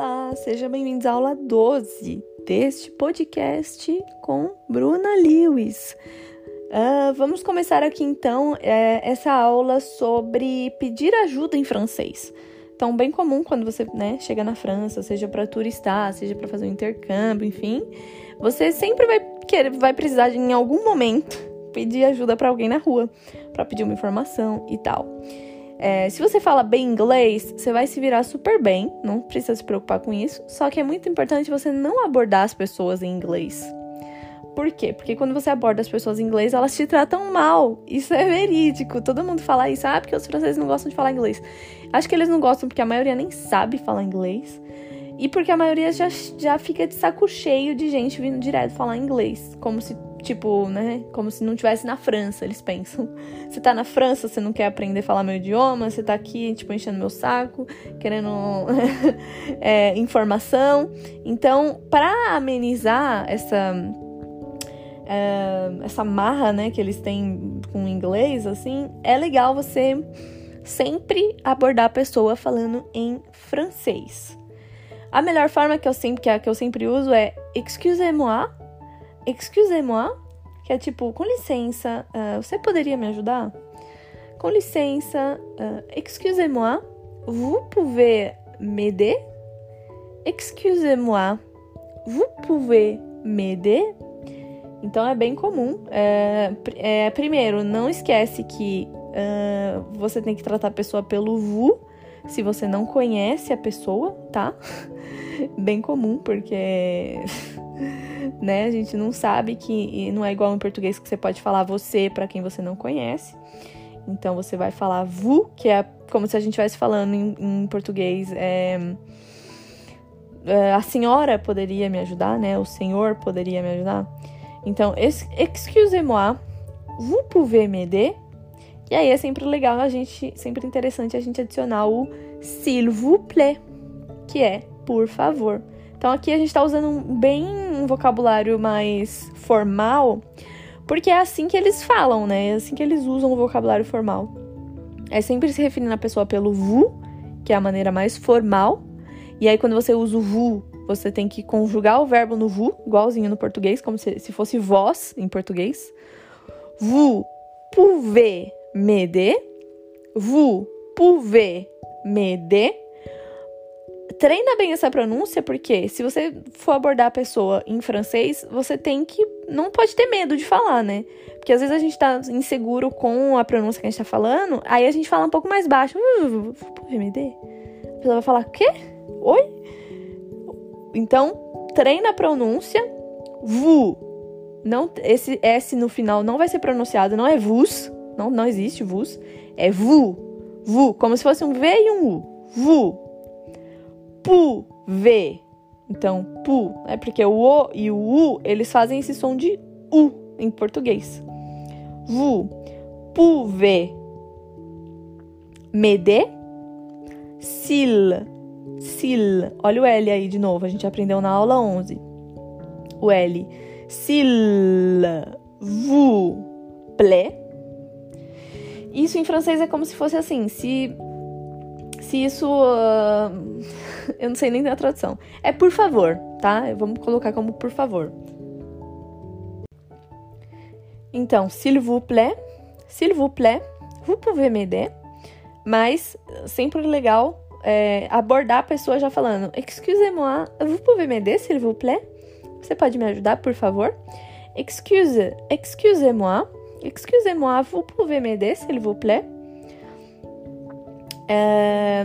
Olá, sejam bem-vindos à aula 12 deste podcast com Bruna Lewis. Uh, vamos começar aqui então é, essa aula sobre pedir ajuda em francês. Então, bem comum quando você né, chega na França, seja para turistar, seja para fazer um intercâmbio, enfim, você sempre vai querer, vai precisar de, em algum momento pedir ajuda para alguém na rua, para pedir uma informação e tal. É, se você fala bem inglês, você vai se virar super bem, não precisa se preocupar com isso. Só que é muito importante você não abordar as pessoas em inglês. Por quê? Porque quando você aborda as pessoas em inglês, elas te tratam mal. Isso é verídico. Todo mundo fala isso. Ah, porque os franceses não gostam de falar inglês. Acho que eles não gostam porque a maioria nem sabe falar inglês. E porque a maioria já, já fica de saco cheio de gente vindo direto falar inglês. Como se Tipo, né? Como se não tivesse na França, eles pensam. Você tá na França, você não quer aprender a falar meu idioma, você tá aqui, tipo, enchendo meu saco, querendo é, informação. Então, para amenizar essa. É, essa marra, né, que eles têm com o inglês, assim, é legal você sempre abordar a pessoa falando em francês. A melhor forma que eu sempre, que, eu sempre uso é excusez-moi excusez-moi, que é tipo, com licença, uh, você poderia me ajudar? Com licença, uh, excusez-moi, vous pouvez m'aider? Excusez-moi, vous pouvez m'aider? Então é bem comum. É, é, primeiro, não esquece que uh, você tem que tratar a pessoa pelo vous se você não conhece a pessoa, tá? bem comum, porque né? A gente não sabe que não é igual em português que você pode falar você para quem você não conhece. Então você vai falar vous, que é como se a gente estivesse falando em, em português. É, é, a senhora poderia me ajudar, né? O senhor poderia me ajudar. Então, excusez-moi, vous pouvez m'aider? E aí é sempre legal a gente, sempre interessante a gente adicionar o s'il vous plaît, que é por favor. Então aqui a gente está usando bem um vocabulário mais formal, porque é assim que eles falam, né? É assim que eles usam o vocabulário formal. É sempre se referindo à pessoa pelo vous, que é a maneira mais formal. E aí quando você usa o vous, você tem que conjugar o verbo no vous, igualzinho no português, como se, se fosse vós em português. Vous pouvez m'aider. Vous pouvez m'aider treina bem essa pronúncia, porque se você for abordar a pessoa em francês, você tem que. Não pode ter medo de falar, né? Porque às vezes a gente tá inseguro com a pronúncia que a gente tá falando, aí a gente fala um pouco mais baixo. MD? A pessoa vai falar, quê? Oi? Então, treina a pronúncia. Vu. Não, esse S no final não vai ser pronunciado, não é vus. Não, não existe vus. É vu. Vu. Como se fosse um V e um U. Vu pu, v. Então, pu, é porque o o e o u, eles fazem esse som de u em português. Vu, pu, v. Mede, sil, sil. Olha o L aí de novo, a gente aprendeu na aula 11. O L. Sil, vu, ple. Isso em francês é como se fosse assim, se se isso. Uh, eu não sei nem a tradução. É por favor, tá? Vamos colocar como por favor. Então, s'il vous plaît, s'il vous plaît, vous pouvez m'aider. Mas sempre legal é, abordar a pessoa já falando: Excusez-moi, vous pouvez m'aider, s'il vous plaît? Você pode me ajudar, por favor? Excuse, excusez-moi, excusez-moi, vous pouvez m'aider, s'il vous plaît? É...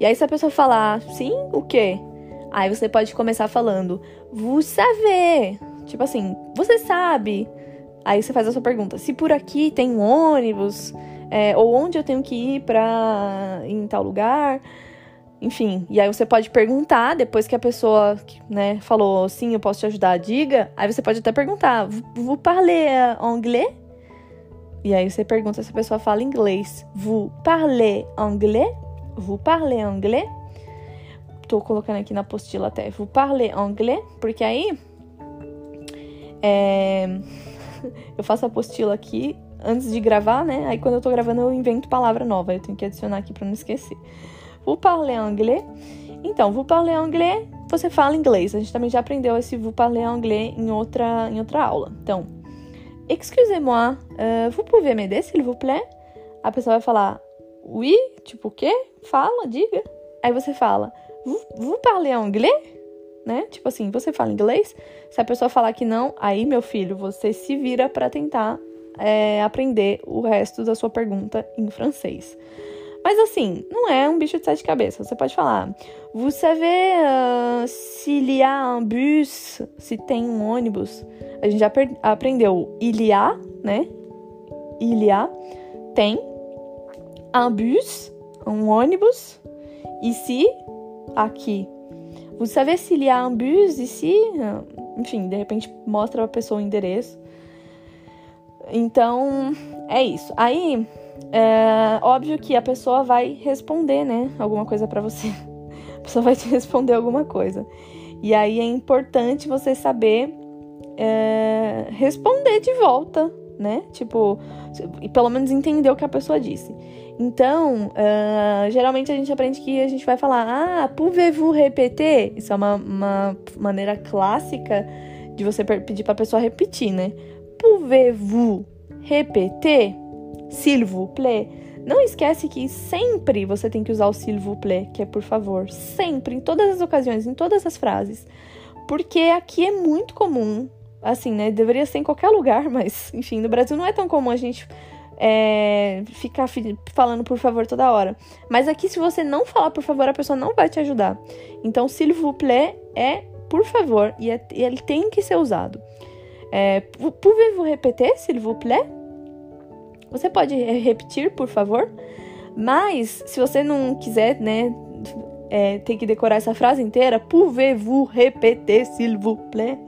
E aí, se a pessoa falar sim, o quê? Aí você pode começar falando, vous savez. Tipo assim, você sabe. Aí você faz a sua pergunta: se por aqui tem um ônibus, é, ou onde eu tenho que ir pra ir em tal lugar. Enfim, e aí você pode perguntar, depois que a pessoa né, falou sim, eu posso te ajudar, diga. Aí você pode até perguntar: vous parlez anglais? E aí você pergunta se a pessoa fala inglês. Vous parlez anglais? Vous parlez anglais? Tô colocando aqui na apostila até. Vous parlez anglais? Porque aí é, eu faço a apostila aqui antes de gravar, né? Aí quando eu tô gravando eu invento palavra nova. Eu tenho que adicionar aqui para não esquecer. Vous parlez anglais? Então, vous parlez anglais, você fala inglês. A gente também já aprendeu esse vous parlez anglais em outra, em outra aula. Então, excusez-moi, uh, vous pouvez m'aider, s'il vous plaît? A pessoa vai falar, oui, tipo o quê? Fala, diga. Aí você fala, vous, vous parlez anglais? Né? Tipo assim, você fala inglês? Se a pessoa falar que não, aí, meu filho, você se vira para tentar é, aprender o resto da sua pergunta em francês. Mas assim, não é um bicho de sete cabeças. Você pode falar, vous savez uh, s'il y a un bus, se tem um ônibus. A gente já aprendeu il y a, né? Il y a, tem. Un bus, um ônibus. Ici, aqui. Vous savez s'il y a un bus ici? Enfim, de repente mostra a pessoa o endereço. Então, é isso. Aí, é óbvio que a pessoa vai responder, né? Alguma coisa para você. A pessoa vai te responder alguma coisa. E aí é importante você saber é, responder de volta, né? Tipo, e pelo menos entender o que a pessoa disse. Então, uh, geralmente a gente aprende que a gente vai falar, ah, pouvez-vous répéter? Isso é uma, uma maneira clássica de você pedir para a pessoa repetir, né? Pouvez-vous répéter? S'il vous plaît. Não esquece que sempre você tem que usar o s'il vous plaît, que é por favor. Sempre, em todas as ocasiões, em todas as frases. Porque aqui é muito comum, assim, né? Deveria ser em qualquer lugar, mas, enfim, no Brasil não é tão comum a gente é, ficar falando por favor toda hora. Mas aqui, se você não falar por favor, a pessoa não vai te ajudar. Então, s'il vous plaît é por favor e, é, e ele tem que ser usado. É, Pouvez-vous répéter, s'il vous plaît? Você pode repetir, por favor? Mas, se você não quiser, né, é, ter que decorar essa frase inteira, pouvez-vous répéter, s'il vous plaît?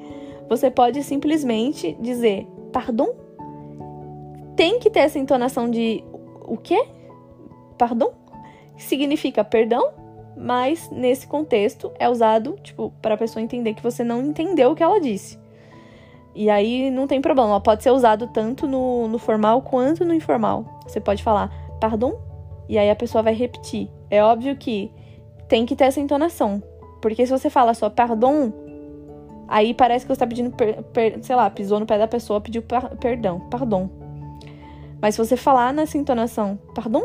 Você pode simplesmente dizer, pardon? Tem que ter essa entonação de o quê? Pardon? Significa perdão, mas nesse contexto é usado, tipo, para a pessoa entender que você não entendeu o que ela disse. E aí não tem problema, pode ser usado tanto no, no formal quanto no informal. Você pode falar pardon, e aí a pessoa vai repetir. É óbvio que tem que ter essa entonação. Porque se você fala só pardon, aí parece que você está pedindo, per, per, sei lá, pisou no pé da pessoa, pediu par, perdão, pardon. Mas se você falar nessa entonação, pardon,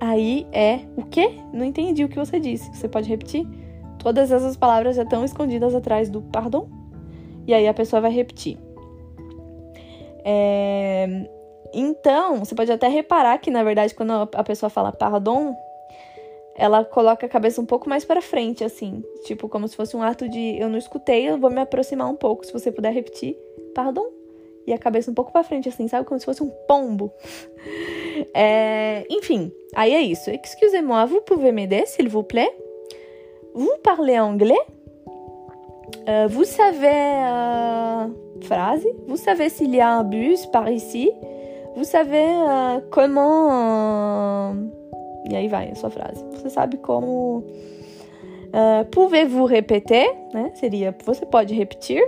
aí é o quê? Não entendi o que você disse. Você pode repetir? Todas essas palavras já estão escondidas atrás do pardon e aí a pessoa vai repetir. É... Então, você pode até reparar que, na verdade, quando a pessoa fala pardon, ela coloca a cabeça um pouco mais para frente, assim. Tipo, como se fosse um ato de eu não escutei, eu vou me aproximar um pouco. Se você puder repetir, pardon. E a cabeça um pouco para frente, assim, sabe? Como se fosse um pombo. É... Enfim, aí é isso. Excusez-moi, vous pouvez m'aider, s'il vous plaît? Vous parlez anglais? Uh, vous savez, uh, phrase, vous savez s'il y a un bus par ici? Vous savez uh, comment. E aí vai a sua frase. Você sabe como. Pouvez-vous répéter? Né? Seria, você pode repetir.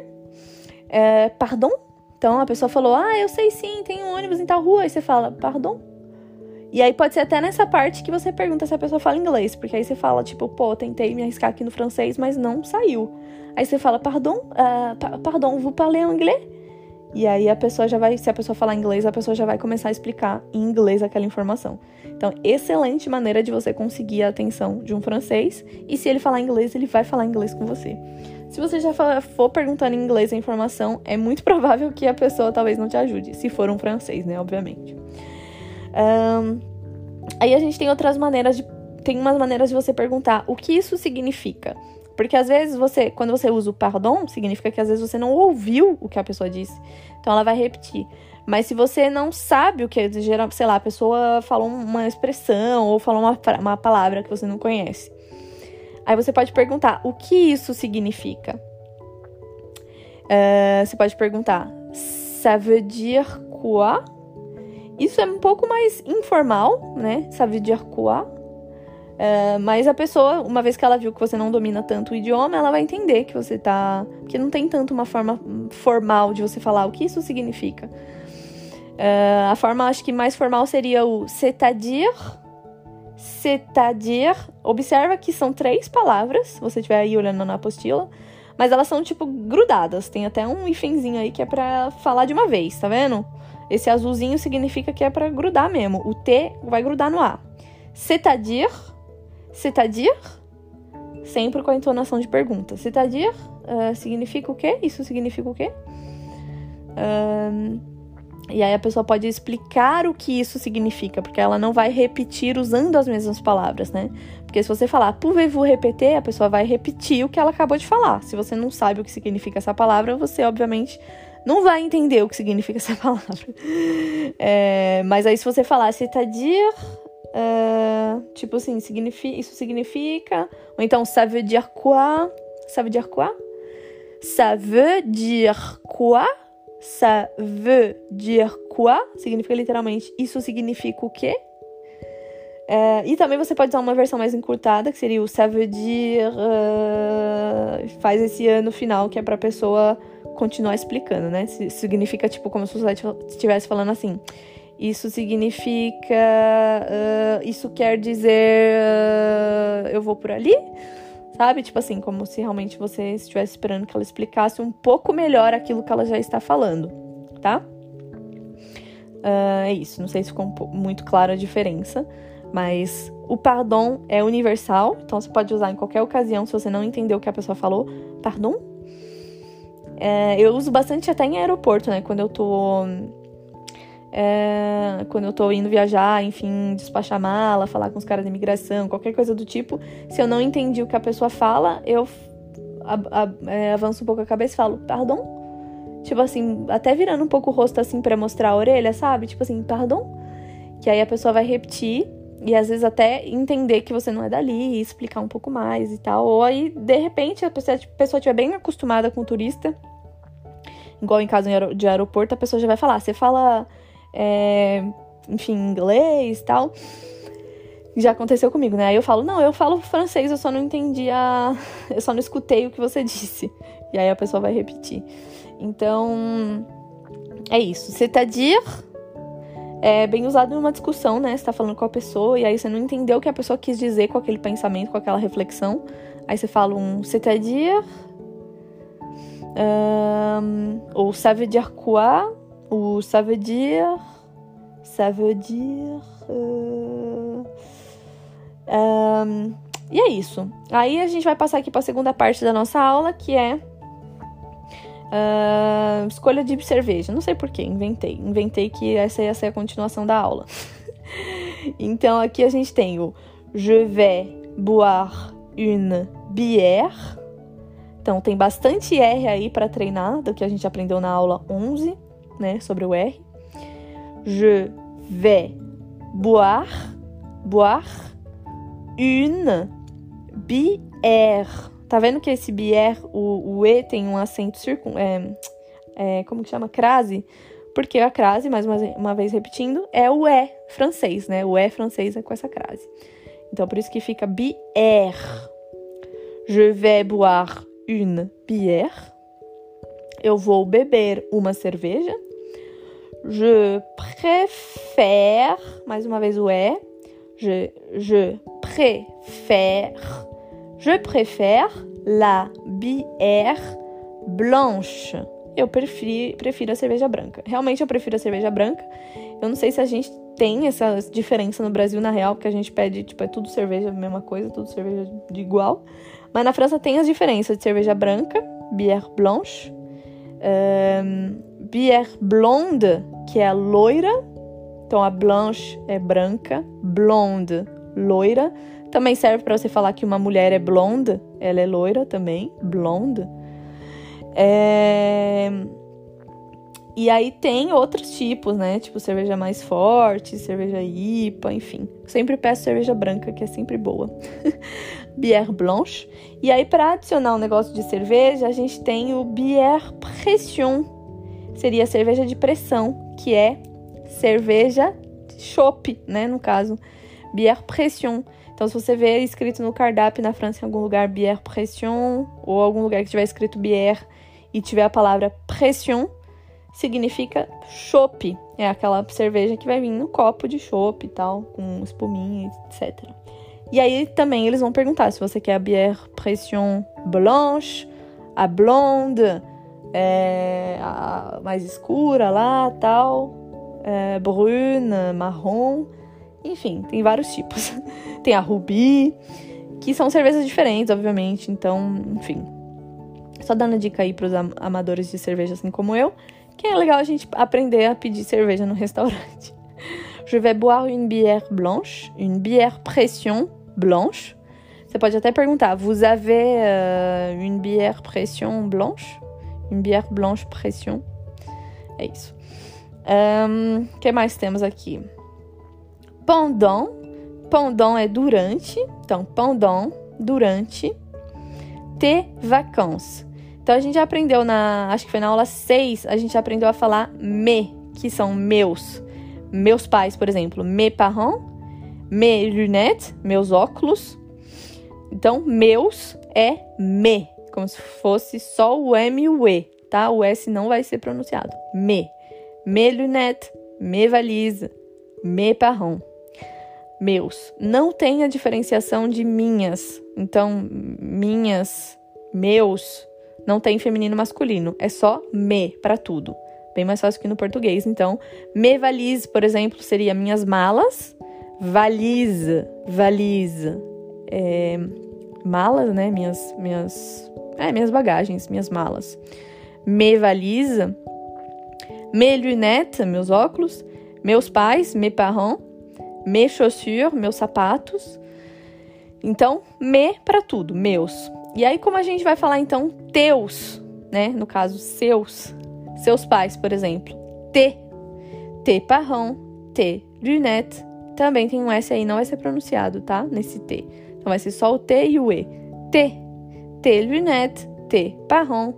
pardon? Então a pessoa falou: Ah, eu sei sim, tem um ônibus em tal rua. Aí você fala: Pardon? E aí pode ser até nessa parte que você pergunta se a pessoa fala inglês, porque aí você fala, tipo, pô, tentei me arriscar aqui no francês, mas não saiu. Aí você fala, pardon, uh, pardon, vous parlez anglais? E aí a pessoa já vai, se a pessoa falar inglês, a pessoa já vai começar a explicar em inglês aquela informação. Então, excelente maneira de você conseguir a atenção de um francês, e se ele falar inglês, ele vai falar inglês com você. Se você já for perguntando em inglês a informação, é muito provável que a pessoa talvez não te ajude, se for um francês, né, obviamente. Um, aí a gente tem outras maneiras de. Tem umas maneiras de você perguntar o que isso significa. Porque às vezes você, quando você usa o pardon, significa que às vezes você não ouviu o que a pessoa disse. Então ela vai repetir. Mas se você não sabe o que sei lá, a pessoa falou uma expressão ou falou uma, uma palavra que você não conhece. Aí você pode perguntar o que isso significa. Uh, você pode perguntar, ça veut dire quoi? Isso é um pouco mais informal, né? Veut dire quoi? Uh, mas a pessoa, uma vez que ela viu que você não domina tanto o idioma, ela vai entender que você tá. que não tem tanto uma forma formal de você falar o que isso significa. Uh, a forma, acho que mais formal seria o c'est-à-dire. c'est-à-dire. Observa que são três palavras, se você estiver aí olhando na apostila, mas elas são tipo grudadas. Tem até um ifenzinho aí que é para falar de uma vez, tá vendo? Esse azulzinho significa que é para grudar mesmo. O T vai grudar no A. C'est-à-dire, c'est-à-dire, sempre com a entonação de pergunta. C'est-à-dire uh, significa o quê? Isso significa o quê? Um, e aí a pessoa pode explicar o que isso significa, porque ela não vai repetir usando as mesmas palavras, né? Porque se você falar pouvez-vous répéter, a pessoa vai repetir o que ela acabou de falar. Se você não sabe o que significa essa palavra, você obviamente não vai entender o que significa essa palavra. É, mas aí se você falar c'est-à-dire, uh, tipo assim, isso significa, ou então ça veut dire quoi? Ça veut dire quoi? Ça veut dire quoi? Ça veut dire quoi? Significa literalmente isso significa o quê? É, e também você pode usar uma versão mais encurtada, que seria o ça veut dire. Uh, faz esse ano final, que é pra pessoa continuar explicando, né? Significa, tipo, como se você estivesse falando assim. Isso significa. Uh, isso quer dizer. Uh, eu vou por ali? Sabe? Tipo assim, como se realmente você estivesse esperando que ela explicasse um pouco melhor aquilo que ela já está falando, tá? Uh, é isso. Não sei se ficou muito clara a diferença, mas o pardon é universal, então você pode usar em qualquer ocasião se você não entendeu o que a pessoa falou. Pardon? É, eu uso bastante até em aeroporto, né? Quando eu tô é, quando eu tô indo viajar, enfim, despachar mala, falar com os caras da imigração, qualquer coisa do tipo, se eu não entendi o que a pessoa fala, eu é, avanço um pouco a cabeça e falo, pardon? Tipo assim, até virando um pouco o rosto assim para mostrar a orelha, sabe? Tipo assim, pardon? Que aí a pessoa vai repetir e às vezes até entender que você não é dali explicar um pouco mais e tal. Ou aí, de repente, a pessoa, pessoa estiver bem acostumada com o turista, igual em caso de aeroporto, a pessoa já vai falar, você fala é, enfim, inglês e tal. Já aconteceu comigo, né? Aí eu falo, não, eu falo francês, eu só não entendi a. Eu só não escutei o que você disse. E aí a pessoa vai repetir. Então, é isso. C'est-à-dire é bem usado numa discussão, né? Você tá falando com a pessoa e aí você não entendeu o que a pessoa quis dizer com aquele pensamento, com aquela reflexão. Aí você fala um c'est-à-dire. Um, veut dire quoi? Ça veut dire. Uh, um, e é isso. Aí a gente vai passar aqui para a segunda parte da nossa aula, que é uh, escolha de cerveja. Não sei porquê, inventei. Inventei que essa ia ser a continuação da aula. então aqui a gente tem o Je vais boire une bière. Então tem bastante R aí para treinar do que a gente aprendeu na aula 11 né, sobre o R. Je vais boire, boire une bière. Tá vendo que esse bière, o, o E tem um acento circun... É, é, como que chama? Crase. Porque a crase, mais uma, uma vez repetindo, é o E francês, né? O E francês é com essa crase. Então, por isso que fica bière. Je vais boire une bière. Eu vou beber uma cerveja. Je préfère, mais uma vez o é. Je, je préfère. Je préfère la bière blanche. Eu prefiro, prefiro a cerveja branca. Realmente eu prefiro a cerveja branca. Eu não sei se a gente tem essa diferença no Brasil, na real, porque a gente pede, tipo, é tudo cerveja, mesma coisa, tudo cerveja de igual. Mas na França tem as diferenças de cerveja branca, bière blanche, um, bière blonde, que é a loira. Então a blanche é branca, blonde, loira. Também serve para você falar que uma mulher é blonde, ela é loira também, blonde. É... E aí tem outros tipos, né? Tipo cerveja mais forte, cerveja IPA, enfim. Sempre peço cerveja branca, que é sempre boa. Bière blanche. E aí para adicionar um negócio de cerveja, a gente tem o Bière pression, seria cerveja de pressão, que é cerveja chopp, né, no caso, bière pression. Então, se você vê escrito no cardápio na França em algum lugar bière pression ou algum lugar que tiver escrito bière e tiver a palavra pression, significa chopp. É aquela cerveja que vai vir no copo de chopp e tal, com espuminha, etc. E aí também eles vão perguntar se você quer a bière pression blanche, a blonde, é, a mais escura lá, tal, é, brune, marrom, enfim, tem vários tipos. tem a ruby, que são cervejas diferentes, obviamente, então, enfim. Só dando dica aí para os amadores de cerveja assim como eu, que é legal a gente aprender a pedir cerveja no restaurante. Je vais boire une bière blanche, une bière pression blanche. Você pode até perguntar, vous avez uh, une bière pression blanche? Une bière blanche pression? É isso. O um, que mais temos aqui? Pendant. Pendant é durante. Então, pendant, durante. Tes vacances. Então, a gente já aprendeu na. Acho que foi na aula 6, a gente aprendeu a falar me, que são meus. Meus pais, por exemplo. Mes parents. Mes lunettes, meus óculos. Então, meus é me, como se fosse só o M e o E, tá? O S não vai ser pronunciado. Me. Mes lunettes, mes valises, mes parents meus. Não tem a diferenciação de minhas. Então, minhas, meus, não tem feminino masculino. É só me para tudo. Bem mais fácil que no português. Então, me valise, por exemplo, seria minhas malas. Valise, valise. É, malas, né? Minhas, minhas, é, minhas bagagens, minhas malas. Me valise. Me lunette, meus óculos. Meus pais, mes parents mes chaussures, meus sapatos. Então, me para tudo, meus. E aí, como a gente vai falar então teus, né? No caso, seus, seus pais, por exemplo. Te, te parents, te lunette. Também tem um S aí, não vai ser pronunciado, tá? Nesse T. Então vai ser só o T e o E. Te, te lunette, te parents,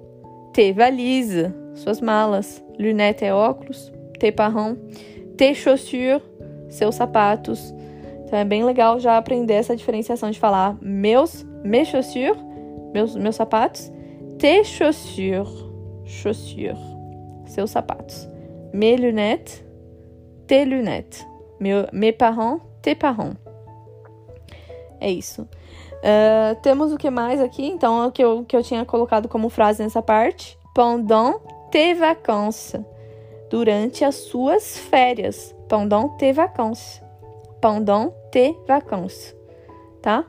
te valise, suas malas. Lunette é óculos, te parents, te chaussures, seus sapatos. Então é bem legal já aprender essa diferenciação de falar meus, mes chaussures, meus, meus sapatos, tes chaussures, chaussures, seus sapatos. Mes lunettes, tes lunettes. Meu, mes parents, tes parents. É isso. Uh, temos o que mais aqui? Então, o que eu, que eu tinha colocado como frase nessa parte. Pendant tes vacances. Durante as suas férias pendant tes vacances. Pendant tes vacances, tá?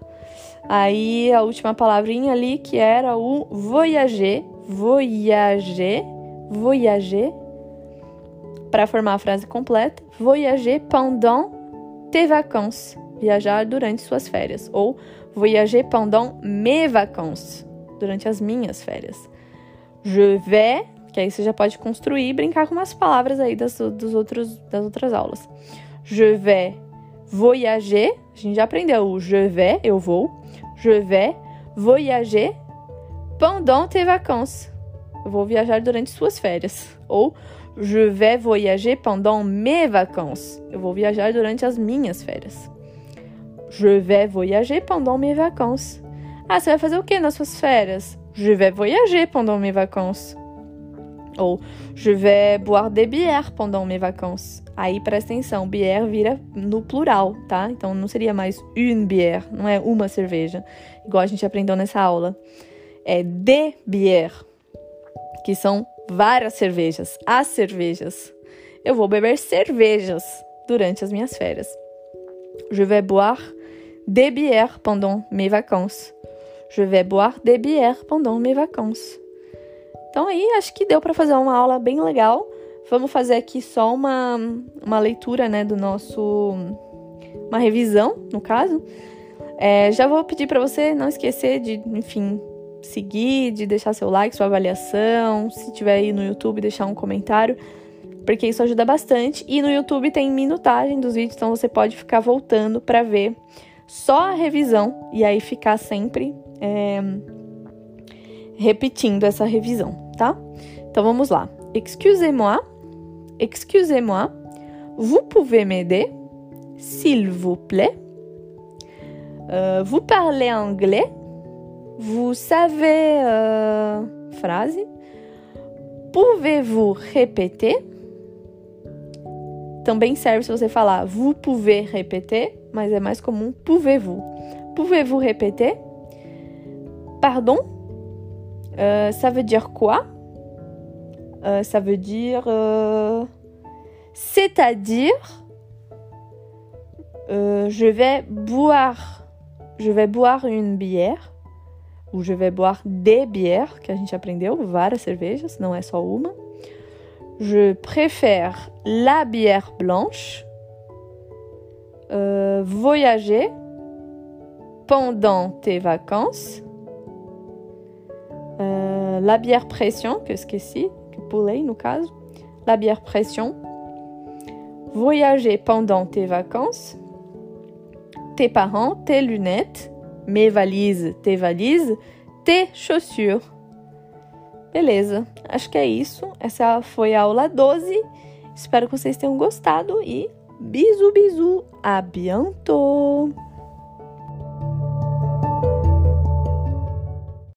Aí a última palavrinha ali que era o voyager, voyager, voyager, para formar a frase completa, voyager pendant tes vacances, viajar durante suas férias, ou voyager pendant mes vacances, durante as minhas férias. Je vais que aí você já pode construir e brincar com umas palavras aí das, dos outros, das outras aulas. Je vais voyager. A gente já aprendeu o je vais, eu vou. Je vais voyager pendant tes vacances. Eu vou viajar durante suas férias. Ou je vais voyager pendant mes vacances. Eu vou viajar durante as minhas férias. Je vais voyager pendant mes vacances. Ah, você vai fazer o que nas suas férias? Je vais voyager pendant mes vacances. Ou je vais boire des bières pendant mes vacances. Aí presta atenção, bière vira no plural, tá? Então não seria mais une bière, não é uma cerveja, igual a gente aprendeu nessa aula. É de bière, que são várias cervejas, as cervejas. Eu vou beber cervejas durante as minhas férias. Je vais boire des bières pendant mes vacances. Je vais boire des bières pendant mes vacances. Então aí acho que deu para fazer uma aula bem legal. Vamos fazer aqui só uma, uma leitura, né, do nosso uma revisão, no caso. É, já vou pedir para você não esquecer de, enfim, seguir, de deixar seu like, sua avaliação, se tiver aí no YouTube, deixar um comentário, porque isso ajuda bastante. E no YouTube tem minutagem dos vídeos, então você pode ficar voltando para ver só a revisão e aí ficar sempre é, repetindo essa revisão, tá? Então vamos lá. Excusez-moi, excusez-moi, vous pouvez m'aider, s'il vous plaît? Uh, vous parlez anglais, vous savez uh, frase. Pouvez-vous répéter? Também serve se você falar vous pouvez répéter, mas é mais comum pouvez-vous? Pouvez-vous répéter? Pardon? Euh, ça veut dire quoi? Euh, ça veut dire euh, c'est-à-dire euh, je vais boire je vais boire une bière ou je vais boire des bières que a gente aprendeu várias cervejas não é só uma. Je préfère la bière blanche voyager pendant tes vacances la bière pression que esqueci que pulei no caso la bière pression voyager pendant tes vacances tes parents, tes lunettes, mes valises, tes valises, tes chaussures. Beleza, acho que é isso. Essa foi a aula 12. Espero que vocês tenham gostado e bisu bisu, a bientôt!